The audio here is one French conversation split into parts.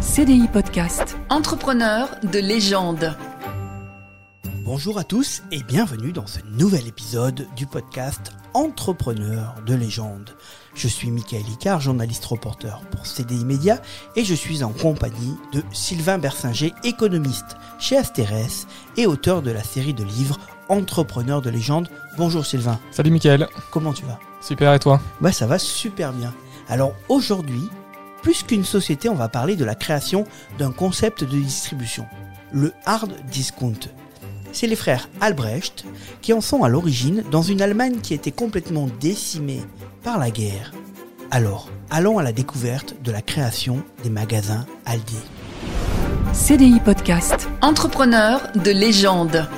CDI Podcast. Entrepreneur de légende. Bonjour à tous et bienvenue dans ce nouvel épisode du podcast Entrepreneur de légende. Je suis Michael Icard, journaliste reporter pour CDI Média et je suis en compagnie de Sylvain Bersinger, économiste chez Asterès et auteur de la série de livres Entrepreneur de légende. Bonjour Sylvain. Salut Michael. Comment tu vas? Super et toi? Bah ça va super bien. Alors aujourd'hui, plus qu'une société, on va parler de la création d'un concept de distribution, le hard discount. C'est les frères Albrecht qui en sont à l'origine dans une Allemagne qui était complètement décimée par la guerre. Alors, allons à la découverte de la création des magasins Aldi. CDI Podcast. Entrepreneur de légende.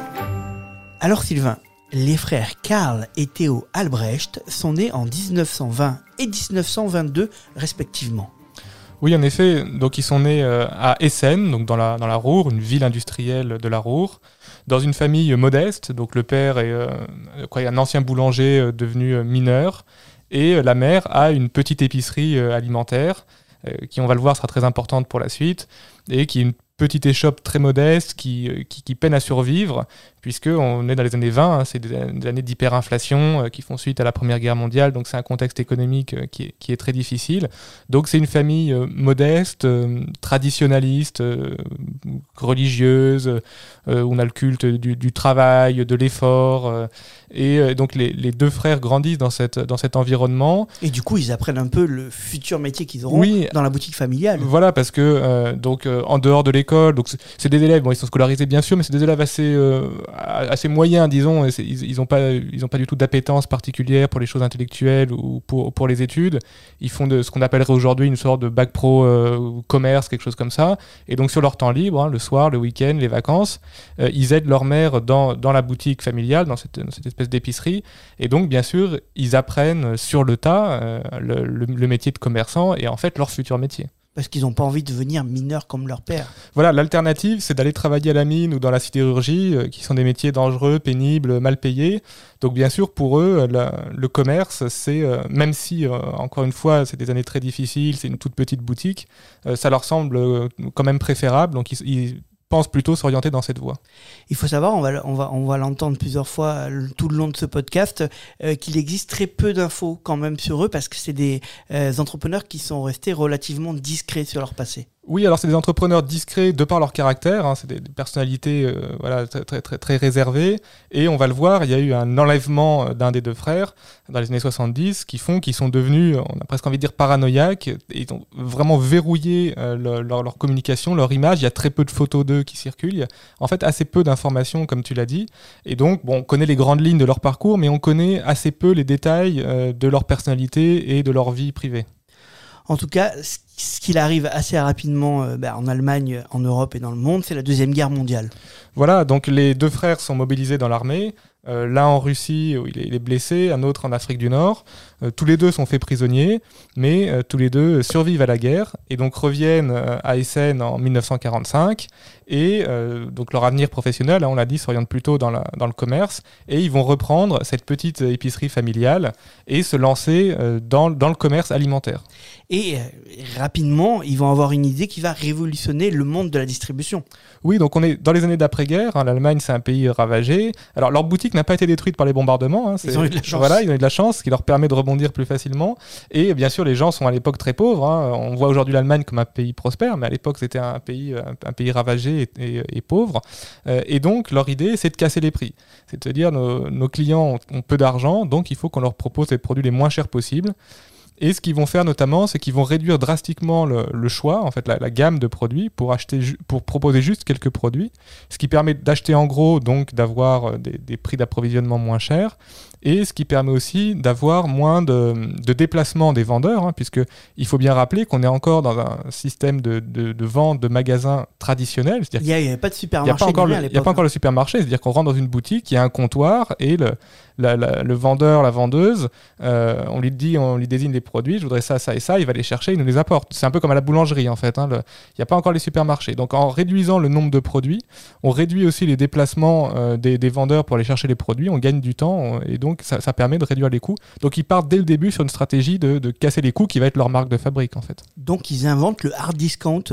Alors Sylvain, les frères Karl et Théo Albrecht sont nés en 1920 et 1922 respectivement. Oui, en effet, donc ils sont nés euh, à Essen, donc dans la, dans la Ruhr, une ville industrielle de la Ruhr, dans une famille modeste. Donc le père est euh, quoi, un ancien boulanger euh, devenu mineur, et la mère a une petite épicerie alimentaire, qui on va le voir sera très importante pour la suite, et qui petite échoppe très modeste qui, qui peine à survivre, puisqu'on est dans les années 20, hein, c'est des, années d'hyperinflation euh, qui font suite à la Première Guerre mondiale, donc c'est un contexte économique euh, qui, est, très difficile. Donc c'est une famille euh, modeste, traditionnaliste, religieuse, on a le culte du travail, de l'effort, et donc les, les, deux frères grandissent dans, cette, dans cet environnement. Et du coup, ils apprennent un peu le futur métier qu'ils auront oui, dans la boutique familiale. Voilà, parce que donc en dehors de l'école, donc c'est des élèves, bon, ils sont scolarisés bien sûr, mais c'est des élèves assez assez moyens, disons. Ils n'ont pas, ils ont pas du tout d'appétence particulière pour les choses intellectuelles ou pour, pour les études. Ils font de ce qu'on appellerait aujourd'hui une sorte de bac pro euh, commerce, quelque chose comme ça. Et donc sur leur temps libre, hein, le soir, le week-end, les vacances, euh, ils aident leur mère dans, dans la boutique familiale, dans cette, cette espèce d'épicerie. Et donc bien sûr, ils apprennent sur le tas euh, le, le métier de commerçant et en fait leur futur métier parce qu'ils n'ont pas envie de devenir mineurs comme leur père. Voilà, l'alternative, c'est d'aller travailler à la mine ou dans la sidérurgie, euh, qui sont des métiers dangereux, pénibles, mal payés. Donc bien sûr, pour eux, le commerce, c'est, euh, même si, encore une fois, c'est des années très difficiles, c'est une toute petite boutique, ça leur semble quand même préférable. Donc ils, ils pense plutôt s'orienter dans cette voie. Il faut savoir, on va, l'entendre plusieurs fois tout le long de ce podcast, euh, qu'il existe très peu d'infos quand même sur eux parce que c'est des euh, entrepreneurs qui sont restés relativement discrets sur leur passé. Oui, alors c'est des entrepreneurs discrets de par leur caractère, hein, c'est des, personnalités euh, voilà, très, très, réservées, et on va le voir, il y a eu un enlèvement euh, d'un des deux frères dans les années 70 qui font qu'ils sont devenus, on a presque envie de dire paranoïaques, et ils ont vraiment verrouillé euh, leur, communication, leur image, il y a très peu de photos d'eux qui circulent, en fait assez peu d'informations comme tu l'as dit, et donc bon, on connaît les grandes lignes de leur parcours, mais on connaît assez peu les détails de leur personnalité et de leur vie privée. En tout cas, ce qu'il arrive assez rapidement euh, bah, en Allemagne, en Europe et dans le monde, c'est la Deuxième Guerre mondiale. Voilà, donc les deux frères sont mobilisés dans l'armée. Euh, l'un en Russie où il est, blessé, un autre en Afrique du Nord. Euh, tous les deux sont faits prisonniers, mais tous les deux survivent à la guerre et donc reviennent à Essen en 1945. Et donc leur avenir professionnel, hein, on l'a dit, s'oriente plutôt dans, la, dans, le commerce. Et ils vont reprendre cette petite épicerie familiale et se lancer dans, dans le commerce alimentaire. Et rapidement, ils vont avoir une idée qui va révolutionner le monde de la distribution. Oui, donc on est dans les années d'après-guerre. Hein, L'Allemagne, c'est un pays ravagé. Alors, leur boutique n'a pas été détruite par les bombardements. Hein, ils ont eu de la chance. Voilà, ils ont eu de la chance, ce qui leur permet de rebondir plus facilement. Et bien sûr, les gens sont à l'époque très pauvres. Hein. On voit aujourd'hui l'Allemagne comme un pays prospère, mais à l'époque, c'était un pays, un, pays ravagé et, pauvre. Euh, et donc, leur idée, c'est de casser les prix. C'est de dire, nos, nos clients ont, ont peu d'argent, donc il faut qu'on leur propose les produits les moins chers possibles. Et ce qu'ils vont faire notamment, c'est qu'ils vont réduire drastiquement le, choix, en fait, la, gamme de produits pour acheter, pour proposer juste quelques produits, ce qui permet d'acheter en gros, donc d'avoir euh, des, des prix d'approvisionnement moins chers, et ce qui permet aussi d'avoir moins de, de déplacements des vendeurs, hein, puisque il faut bien rappeler qu'on est encore dans un système de, de, de vente de magasins traditionnels. Il n'y a, pas de supermarché. Il n'y a, pas encore le supermarché, c'est-à-dire qu'on rentre dans une boutique, il y a un comptoir et le, le vendeur, la vendeuse, euh, on lui dit, on lui désigne des produits, je voudrais ça, ça et ça, il va les chercher, il nous les apporte. C'est un peu comme à la boulangerie en fait. Hein, il n'y a pas encore les supermarchés. Donc en réduisant le nombre de produits, on réduit aussi les déplacements euh, des, des, vendeurs pour aller chercher les produits, on gagne du temps et donc ça, permet de réduire les coûts. Donc ils partent dès le début sur une stratégie de, casser les coûts qui va être leur marque de fabrique en fait. Donc ils inventent le hard discount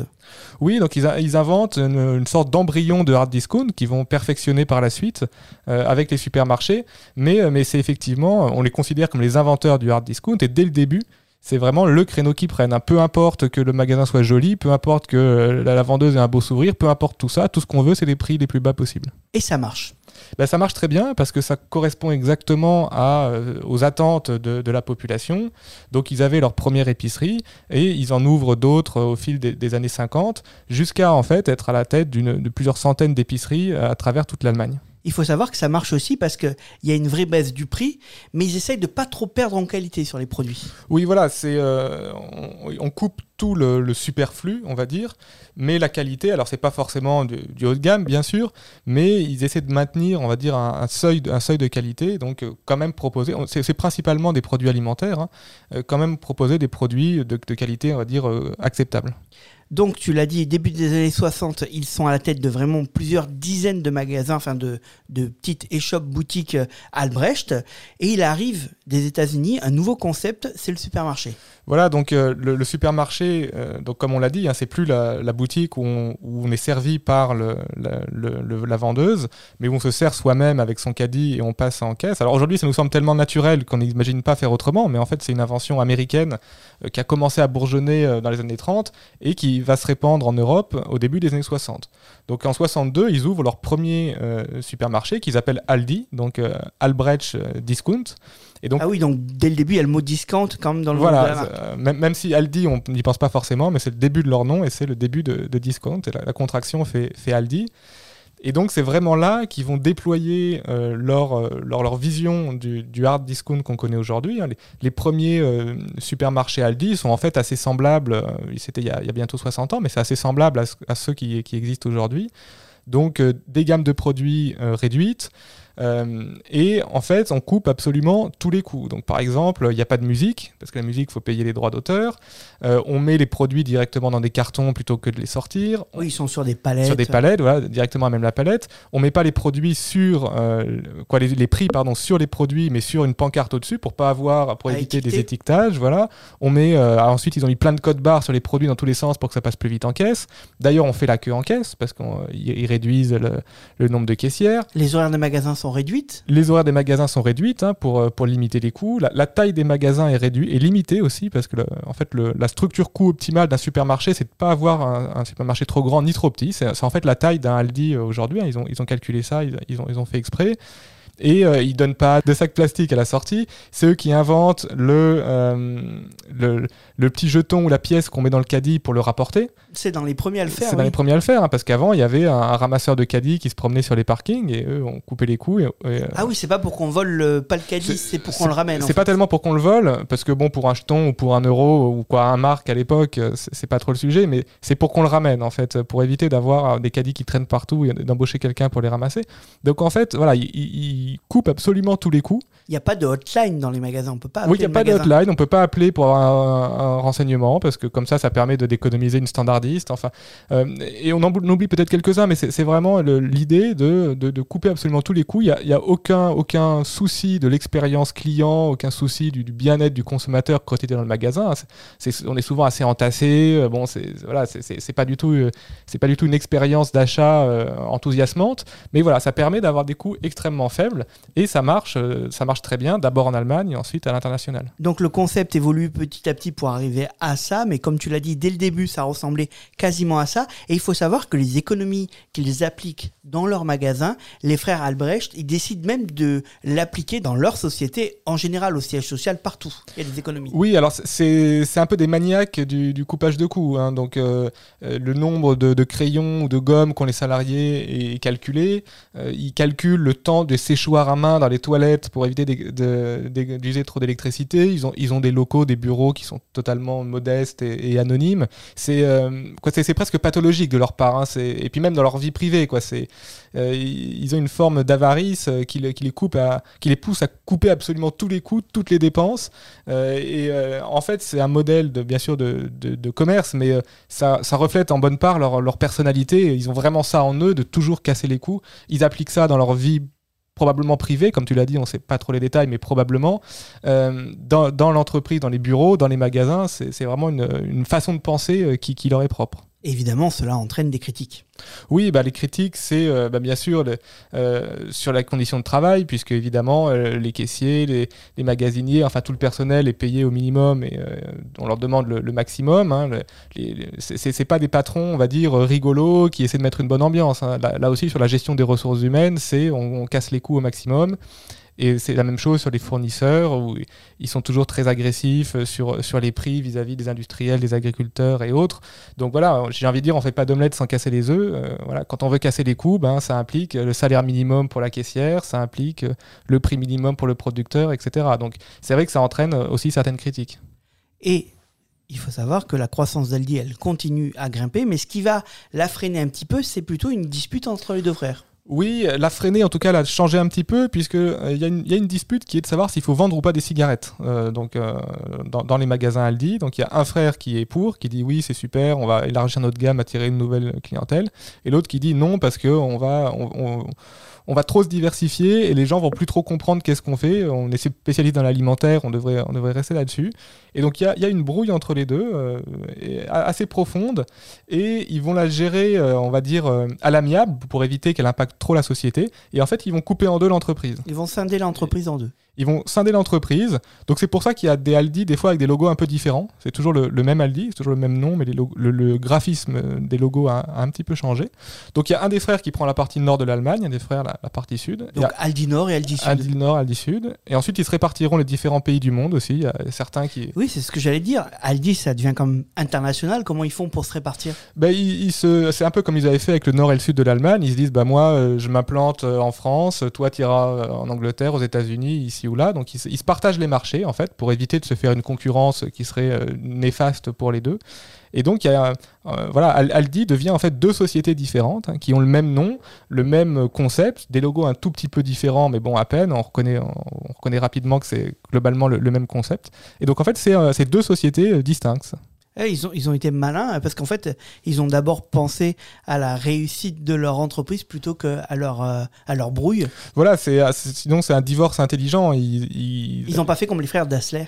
Oui, donc ils, a- ils inventent une, une sorte d'embryon de hard discount qu'ils vont perfectionner par la suite euh, avec les supermarchés. Mais, euh, mais c'est effectivement, on les considère comme les inventeurs du hard discount et dès le début, c'est vraiment le créneau qu'ils prennent. hein. Peu importe que le magasin soit joli, peu importe que euh, la, la vendeuse ait un beau sourire, peu importe tout ça, tout ce qu'on veut, c'est les prix les plus bas possibles. Et ça marche. Ben, ça marche très bien parce que ça correspond exactement à, euh, aux attentes de, de la population. Donc ils avaient leur première épicerie et ils en ouvrent d'autres au fil des, des années 50 jusqu'à en fait être à la tête de plusieurs centaines d'épiceries euh, à travers toute l'Allemagne. Il faut savoir que ça marche aussi parce qu'il y a une vraie baisse du prix, mais ils essayent de pas trop perdre en qualité sur les produits. Oui, voilà, c'est euh, on, coupe tout le, superflu, on va dire, mais la qualité, alors c'est pas forcément du, haut de gamme, bien sûr, mais ils essaient de maintenir, on va dire, un, seuil, de- qualité, donc euh, quand même proposer, c'est principalement des produits alimentaires, hein, euh, quand même proposer des produits de, qualité, on va dire, acceptable. Donc, tu l'as dit, début des années 60, ils sont à la tête de vraiment plusieurs dizaines de magasins, enfin de, de petites échoppes boutiques euh, Albrecht. Et il arrive des États-Unis un nouveau concept, c'est le supermarché. Voilà, donc euh, le, supermarché, euh, donc comme on l'a dit, hein, c'est plus la, boutique où on, est servi par la, vendeuse, mais où on se sert soi-même avec son caddie et on passe en caisse. Alors aujourd'hui, ça nous semble tellement naturel qu'on n'imagine pas faire autrement, mais en fait, c'est une invention américaine euh, qui a commencé à bourgeonner dans les années 30 et qui va se répandre en Europe au début des années 60. Donc en 62, ils ouvrent leur premier supermarché qu'ils appellent Aldi, donc Albrecht Discount. Et donc Ah oui, donc dès le début, il y a le mot discount quand même dans le nom de la voilà, marque. euh, même, même si Aldi, on n'y pense pas forcément, mais c'est le début de leur nom et c'est le début de, de discount. Et la, la contraction fait, fait Aldi. Et donc, c'est vraiment là qu'ils vont déployer euh, leur, euh, leur, leur vision du, du hard discount qu'on connaît aujourd'hui. hein. Les, les premiers euh, supermarchés Aldi sont en fait assez semblables, c'était il, y a- il y a bientôt 60 ans, mais c'est assez semblable à, à ceux qui, qui existent aujourd'hui. Donc, des gammes de produits réduites. Euh, et en fait, on coupe absolument tous les coûts. Donc, par exemple, il n'y a pas de musique, parce que la musique, il faut payer les droits d'auteur. Euh, on met les produits directement dans des cartons plutôt que de les sortir. Oui, ils sont sur des palettes. Sur des palettes, voilà, directement à même la palette. On met pas les produits sur, euh, quoi, les, les prix, pardon, sur les produits, mais sur une pancarte au-dessus pour pas avoir, pour À éviter étiqueter. des étiquetages, voilà. On met, ah, ensuite, ils ont mis plein de codes barres sur les produits dans tous les sens pour que ça passe plus vite en caisse. D'ailleurs, on fait la queue en caisse parce qu'ils réduisent le, le nombre de caissières. Les horaires des magasins sont Les horaires des magasins sont réduites hein, pour, euh, pour limiter les coûts. La, taille des magasins est réduite et limitée aussi parce que en fait, la structure coût optimale d'un supermarché, c'est de pas avoir un, supermarché trop grand ni trop petit. C'est en fait la taille d'un Aldi euh, aujourd'hui. hein. Ils, ont, calculé ça, ils ont fait exprès. Et euh, ils donnent pas de sac plastique à la sortie. C'est eux qui inventent le, euh, le, le petit jeton ou la pièce qu'on met dans le caddie pour le rapporter. C'est dans les premiers à le faire. C'est dans les premiers à le faire, hein, parce qu'avant, il y avait un, un ramasseur de caddie qui se promenait sur les parkings et eux ont coupé les coups. Et, et, euh, Ah oui, c'est pas pour qu'on vole le, pas le caddie, c'est pour qu'on le ramène. C'est pas tellement pour qu'on le vole, parce que bon, pour un jeton ou pour un euro ou quoi, un marque à l'époque, euh, c'est pas trop le sujet, mais c'est pour qu'on le ramène en fait, pour éviter d'avoir des caddies qui traînent partout et d'embaucher quelqu'un pour les ramasser. Donc en fait, voilà, ils il coupent absolument tous les coûts. Il n'y a pas de hotline dans les magasins. On peut pas. oui, il n'y a pas de hotline, on peut pas appeler pour avoir un, un renseignement, parce que comme ça, ça permet de d'économiser une standardiste. Enfin, euh, et on en oublie peut-être quelques-uns, mais c'est vraiment l'idée de, de, de couper absolument tous les coûts. Il n'y a, aucun, aucun souci de l'expérience client, aucun souci du, du bien-être du consommateur quand il est dans le magasin. On est souvent assez entassé. euh, Bon, c'est voilà, c'est- pas du tout, euh, c'est pas du tout une expérience d'achat euh, enthousiasmante, mais voilà, ça permet d'avoir des coûts extrêmement faibles et ça marche, euh, ça marche très bien. D'abord en Allemagne, et ensuite à l'international. Donc le concept évolue petit à petit pour arriver à ça, mais comme tu l'as dit dès le début, ça ressemblait quasiment à ça. Et il faut savoir que les économies qu'ils appliquent dans leur magasin, les frères Albrecht, ils décident même de l'appliquer dans leur société, en général au siège social, partout. Il y a des économies. Oui, alors c'est c'est un peu des maniaques du, du coupage de coûts. hein. Donc euh, euh, le nombre de, de crayons ou de gommes qu'ont les salariés est calculé. Euh, ils calculent le temps de séchoir à main dans les toilettes pour éviter d'user trop d'électricité. Ils ont, ils ont des locaux, des bureaux qui sont totalement modestes et, anonymes. C'est euh, presque pathologique de leur part. hein. Et puis même dans leur vie privée, quoi. Euh, ils ont une forme d'avarice euh, qui, les- qui qui les pousse à couper absolument tous les coûts, toutes les dépenses. Euh, et en fait, c'est un modèle bien sûr de, commerce, mais ça, ça reflète en bonne part leur personnalité. Ils ont vraiment ça en eux de toujours casser les coûts. Ils appliquent ça dans leur vie probablement privée, comme tu l'as dit, on ne sait pas trop les détails, mais probablement euh, dans, l'entreprise, dans les bureaux, dans les magasins, c'est vraiment une, façon de penser euh, qui leur est propre. Évidemment, cela entraîne des critiques. Oui, bah, les critiques, c'est euh, bah, bien sûr euh, sur la condition de travail, puisque évidemment, euh, les caissiers, les, les magasiniers, enfin tout le personnel est payé au minimum et euh, on leur demande le, maximum. Hein, le- c'est- pas des patrons, on va dire, rigolos qui essaient de mettre une bonne ambiance. hein. Là, aussi, sur la gestion des ressources humaines, c'est on casse les coûts au maximum. Et c'est la même chose sur les fournisseurs, où ils sont toujours très agressifs euh, sur, sur les prix vis-à-vis des industriels, des agriculteurs et autres. Donc voilà, j'ai envie de dire, on fait pas d'omelette sans casser les œufs. Euh, voilà, quand on veut casser les coûts, ben, ça implique le salaire minimum pour la caissière, ça implique euh, le prix minimum pour le producteur, etc. Donc c'est vrai que ça entraîne aussi certaines critiques. Et il faut savoir que la croissance d'Aldi, elle continue à grimper, mais ce qui va la freiner un petit peu, c'est plutôt une dispute entre les deux frères. Oui, la freiner, en tout cas, l'a changé un petit peu, puisque euh, il y, a une- dispute qui est de savoir s'il faut vendre ou pas des cigarettes euh, donc, euh, dans, dans les magasins Aldi. Donc il y a un frère qui est pour, qui dit oui, c'est super, on va élargir notre gamme, attirer une nouvelle clientèle, et l'autre qui dit non, parce qu'on va, on, on- on va trop se diversifier et les gens vont plus trop comprendre qu'est-ce qu'on fait. On est spécialiste dans l'alimentaire, on devrait, on devrait rester là-dessus. Et donc il y a, il y a une brouille entre les deux, euh, assez profonde, et ils vont la gérer, euh, on va dire, euh, à l'amiable pour éviter qu'elle impacte trop la société. Et en fait, ils vont couper en deux l'entreprise. Ils vont scinder l'entreprise en deux. Ils vont scinder l'entreprise. Donc c'est pour ça qu'il y a des Aldi des fois avec des logos un peu différents. C'est toujours le, le même Aldi, c'est toujours le même nom, mais les le, le graphisme des logos a, a un petit peu changé. Donc il y a un des frères qui prend la partie nord de l'Allemagne, un des frères la, la partie sud. Y Donc a Aldi Nord et Aldi Sud. Aldi Nord, Aldi Sud. Et ensuite ils se répartiront les différents pays du monde aussi. Il y a certains qui... Oui, c'est ce que j'allais dire. Aldi, ça devient comme international. Comment ils font pour se répartir? Ben, ils, se, c'est un peu comme ils avaient fait avec le nord et le sud de l'Allemagne. Ils se disent, bah moi, euh, je m'implante euh, en France, toi, tu iras en Angleterre, aux États-Unis, ici ou là. Donc, ils, se- partagent les marchés, en fait, pour éviter de se faire une concurrence qui serait euh, néfaste pour les deux. Et donc, il y a, euh, voilà, Al- Aldi devient en fait deux sociétés différentes hein, qui ont le même nom, le même concept, des logos un tout petit peu différents, mais bon, à peine. On reconnaît, on, on reconnaît rapidement que c'est globalement le, même concept. Et donc, en fait, c'est euh, deux sociétés euh, distinctes. Eh, ils, ont, ils ont été malins euh, parce qu'en fait, ils ont d'abord pensé à la réussite de leur entreprise plutôt qu'à leur, euh, à leur brouille. Voilà, c'est euh, c'est- sinon c'est un divorce intelligent. Ils, n'ont pas fait comme les frères Dassler.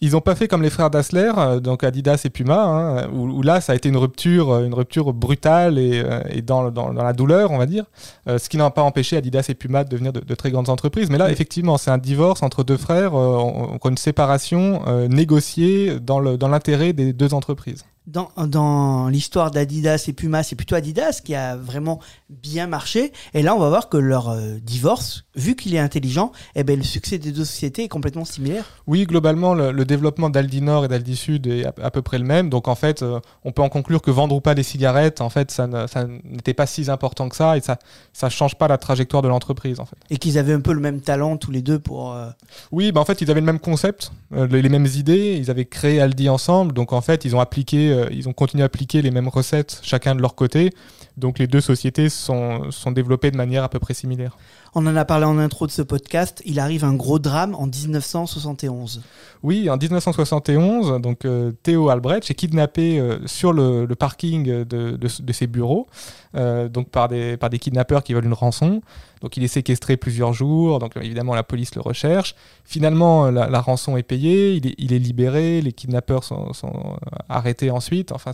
ils ont pas fait comme les frères Dassler, euh, donc Adidas et Puma, hein, où, où là ça a été une rupture, une rupture brutale et, et dans, dans, dans la douleur, on va dire. Ce qui n'a pas empêché Adidas et Puma de devenir de, de très grandes entreprises. Mais là, effectivement, c'est un divorce entre deux frères, on- on- une séparation négociée dans le- dans l'intérêt des deux entreprises entreprise. Dans, dans l'histoire d'Adidas et Puma, c'est plutôt Adidas qui a vraiment bien marché. Et là, on va voir que leur euh, divorce, vu qu'il est intelligent, eh ben, le succès des deux sociétés est complètement similaire. Oui, globalement, le, le développement d'Aldi Nord et d'Aldi Sud est à, à peu près le même. Donc, en fait, euh, on peut en conclure que vendre ou pas des cigarettes, en fait, ça ne- n'était pas si important que ça et ça ça change pas la trajectoire de l'entreprise, en fait. Et qu'ils avaient un peu le même talent tous les deux pour. euh, Oui, bah en fait, ils avaient le même concept, les, les mêmes idées. Ils avaient créé Aldi ensemble. Donc, en fait, ils ont appliqué, ils ont continué à appliquer les mêmes recettes, chacun de leur côté. Donc, les deux sociétés sont, sont développées de manière à peu près similaire. On en a parlé en intro de ce podcast. Il arrive un gros drame en 1971. Oui, en 1971, donc euh, Théo Albrecht est kidnappé euh, sur le, le parking de, de- de ses bureaux, euh, donc par des, par des kidnappeurs qui veulent une rançon. Donc il est séquestré plusieurs jours, donc évidemment la police le recherche. Finalement, la, la rançon est payée, il est, il est libéré, les kidnappeurs sont, sont, arrêtés ensuite. Enfin,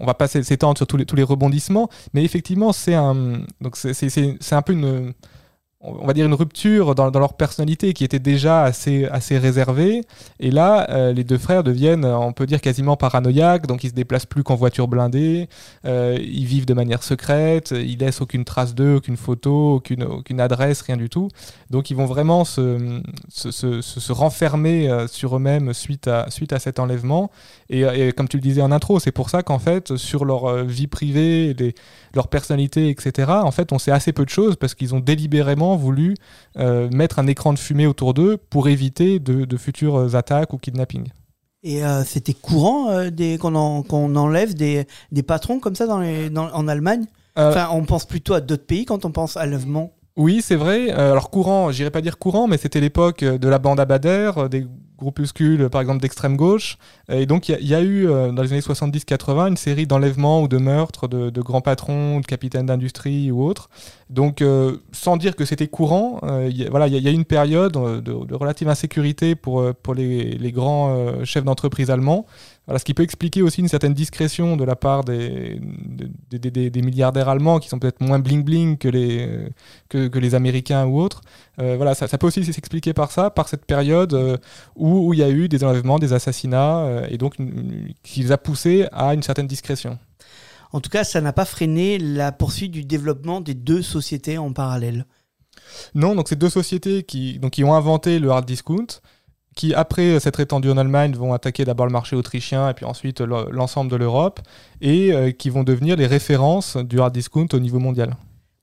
on va pas s'é- s'étendre sur tous les, tous les rebondissements, mais effectivement, c'est un, donc c'est- un peu une on va dire une rupture dans, leur personnalité qui était déjà assez, assez réservée. Et là, euh, les deux frères deviennent, euh, on peut dire, quasiment paranoïaques. Donc, ils se déplacent plus qu'en voiture blindée. Euh, ils vivent de manière secrète. Ils laissent aucune trace d'eux, aucune photo, aucune, aucune adresse, rien du tout. Donc, ils vont vraiment se, se, se- renfermer sur eux-mêmes suite à, suite à cet enlèvement. Et, comme tu le disais en intro, c'est pour ça qu'en fait, sur leur vie privée, leur personnalité, etc., en fait, on sait assez peu de choses parce qu'ils ont délibérément voulu euh, mettre un écran de fumée autour d'eux pour éviter de, de futures attaques ou kidnappings. Et euh, c'était courant euh, des- qu'on en- qu'on enlève des, des patrons comme ça dans les, dans- en Allemagne? Enfin, on pense plutôt à d'autres pays quand on pense à l'enlèvement. Oui, c'est vrai. Alors courant, j'irais pas dire courant, mais c'était l'époque de la bande euh, des groupuscules, par exemple, d'extrême gauche. Euh, Et donc, il y, a- eu, euh, dans les années 70-80, une série d'enlèvements ou de meurtres de, grands patrons, de capitaines d'industrie ou autres. Donc, euh, sans dire que c'était courant, euh, y a- voilà, il y, a- une période euh, de, relative insécurité pour, euh, les, grands euh, chefs d'entreprise allemands. Voilà, ce qui peut expliquer aussi une certaine discrétion de la part des, des, des- des milliardaires allemands qui sont peut-être moins bling-bling que les, que, que les Américains ou autres. Euh, voilà, ça, ça peut aussi s'expliquer par ça, par cette période euh, où, où il y a eu des enlèvements, des assassinats, euh, et donc une- une- qui les a poussés à une certaine discrétion. En tout cas, ça n'a pas freiné la poursuite du développement des deux sociétés en parallèle. Non, donc c'est deux sociétés qui, donc, qui ont inventé le hard discount, qui après s'être étendues en Allemagne vont attaquer d'abord le marché autrichien et puis ensuite le- l'ensemble de l'Europe, et euh, qui vont devenir les références du hard discount au niveau mondial.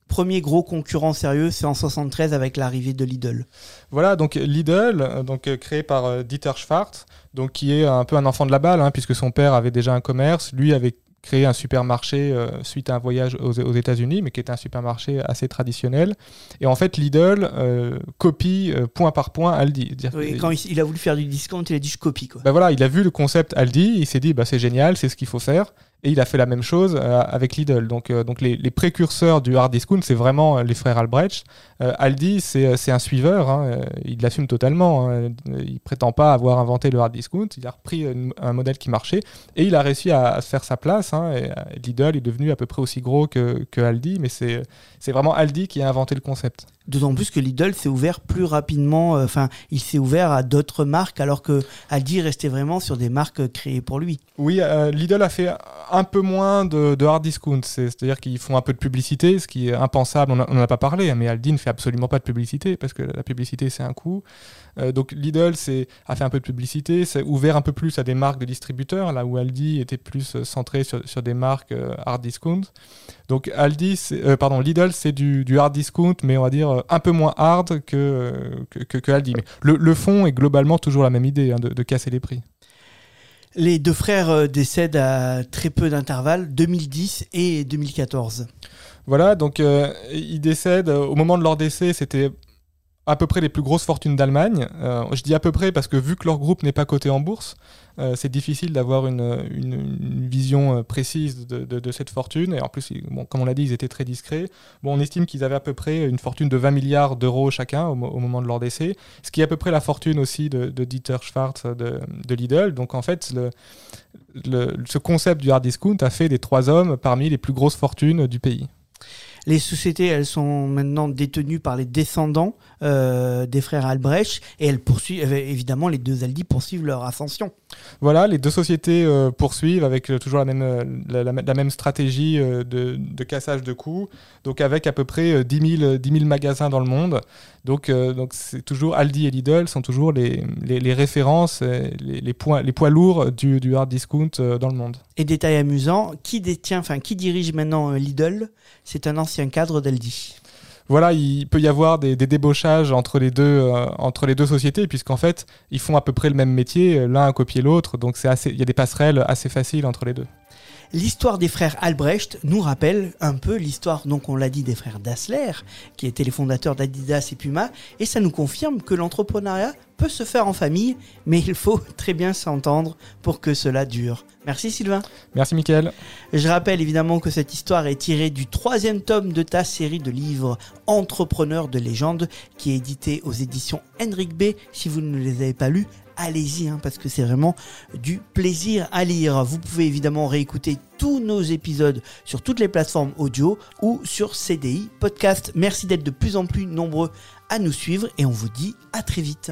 Premier gros concurrent sérieux, c'est en 73 avec l'arrivée de Lidl. Voilà, donc Lidl, euh, donc euh, créé par Dieter Schwartz, donc qui est un peu un enfant de la balle, hein, puisque son père avait déjà un commerce, lui avait créé un supermarché euh, suite à un voyage aux, aux États-Unis, mais qui était un supermarché assez traditionnel. Et en fait, Lidl euh, copie euh, point par point Aldi. Oui, quand il, il a voulu faire du discount, il a dit je copie quoi. bah voilà, il a vu le concept Aldi, il s'est dit bah c'est génial, c'est ce qu'il faut faire, et il a fait la même chose euh, avec Lidl. Donc, euh, donc les, précurseurs du hard discount, c'est vraiment euh, les frères Albrecht. Aldi, c'est un suiveur, hein, il l'assume totalement. hein. il prétend pas avoir inventé le hard discount, il a repris un modèle qui marchait et il a réussi à, se faire sa place. hein, et, Lidl est devenu à peu près aussi gros que, que Aldi, mais c'est vraiment Aldi qui a inventé le concept. D'autant plus que Lidl s'est ouvert plus rapidement, euh, enfin, il s'est ouvert à d'autres marques alors que Aldi restait vraiment sur des marques créées pour lui. Oui, euh, Lidl a fait un peu moins de, hard discount, c'est- c'est-à-dire qu'ils font un peu de publicité, ce qui est impensable, on n'en a pas parlé, mais Aldi ne fait absolument pas de publicité, parce que la publicité c'est un coût. Euh, donc Lidl a fait un peu de publicité, s'est ouvert un peu plus à des marques de distributeurs, là où Aldi était plus centré sur, des marques hard discount. Donc Aldi, pardon, Lidl c'est du hard discount, mais on va dire euh, un peu moins hard que, euh, que, que- que Aldi. Mais le, le fond est globalement toujours la même idée, hein, de- de casser les prix. Les deux frères euh, décèdent à très peu d'intervalle, 2010 et 2014. Voilà, donc euh, ils décèdent. Au moment de leur décès, c'était à peu près les plus grosses fortunes d'Allemagne. Euh, je dis à peu près parce que vu que leur groupe n'est pas coté en bourse, euh, c'est difficile d'avoir une, vision euh, précise de, cette fortune. Et en plus, comme on l'a dit, ils étaient très discrets. Bon, on estime qu'ils avaient à peu près une fortune de 20 milliards d'euros chacun au, mo- au moment de leur décès, ce qui est à peu près la fortune aussi de, Dieter Schwartz de, Lidl. Donc en fait, ce concept du hard discount a fait des trois hommes parmi les plus grosses fortunes du pays. Les sociétés, elles sont maintenant détenues par les descendants euh, des frères Albrecht et elles poursuivent, euh, évidemment, les deux Aldi poursuivent leur ascension. Voilà, les deux sociétés euh, poursuivent avec toujours la même, la, la- la même stratégie de, de cassage de coûts, donc avec à peu près euh, 10 000, euh, 10 000 magasins dans le monde. Donc, donc c'est toujours Aldi et Lidl sont toujours les, les, les références, les, les, points, les poids lourds du, du hard discount dans le monde. Et détail amusant, qui détient, enfin, qui dirige maintenant Lidl? C'est un ancien cadre d'Aldi. Voilà, il peut y avoir des, des débauchages entre les deux, euh, entre les deux sociétés, puisqu'en fait, ils font à peu près le même métier, l'un a copié l'autre, donc c'est assez, il y a des passerelles assez faciles entre les deux. L'histoire des frères Albrecht nous rappelle un peu l'histoire, donc on l'a dit, des frères Dassler, qui étaient les fondateurs d'Adidas et Puma, et ça nous confirme que l'entrepreneuriat peut se faire en famille, mais il faut très bien s'entendre pour que cela dure. Merci Sylvain. Merci Mickaël. Je rappelle évidemment que cette histoire est tirée du troisième tome de ta série de livres Entrepreneurs de légende, qui est édité aux éditions Henrik B. Si vous ne les avez pas lus, allez-y, hein, parce que c'est vraiment du plaisir à lire. Vous pouvez évidemment réécouter tous nos épisodes sur toutes les plateformes audio ou sur CDI Podcast. Merci d'être de plus en plus nombreux à nous suivre et on vous dit à très vite.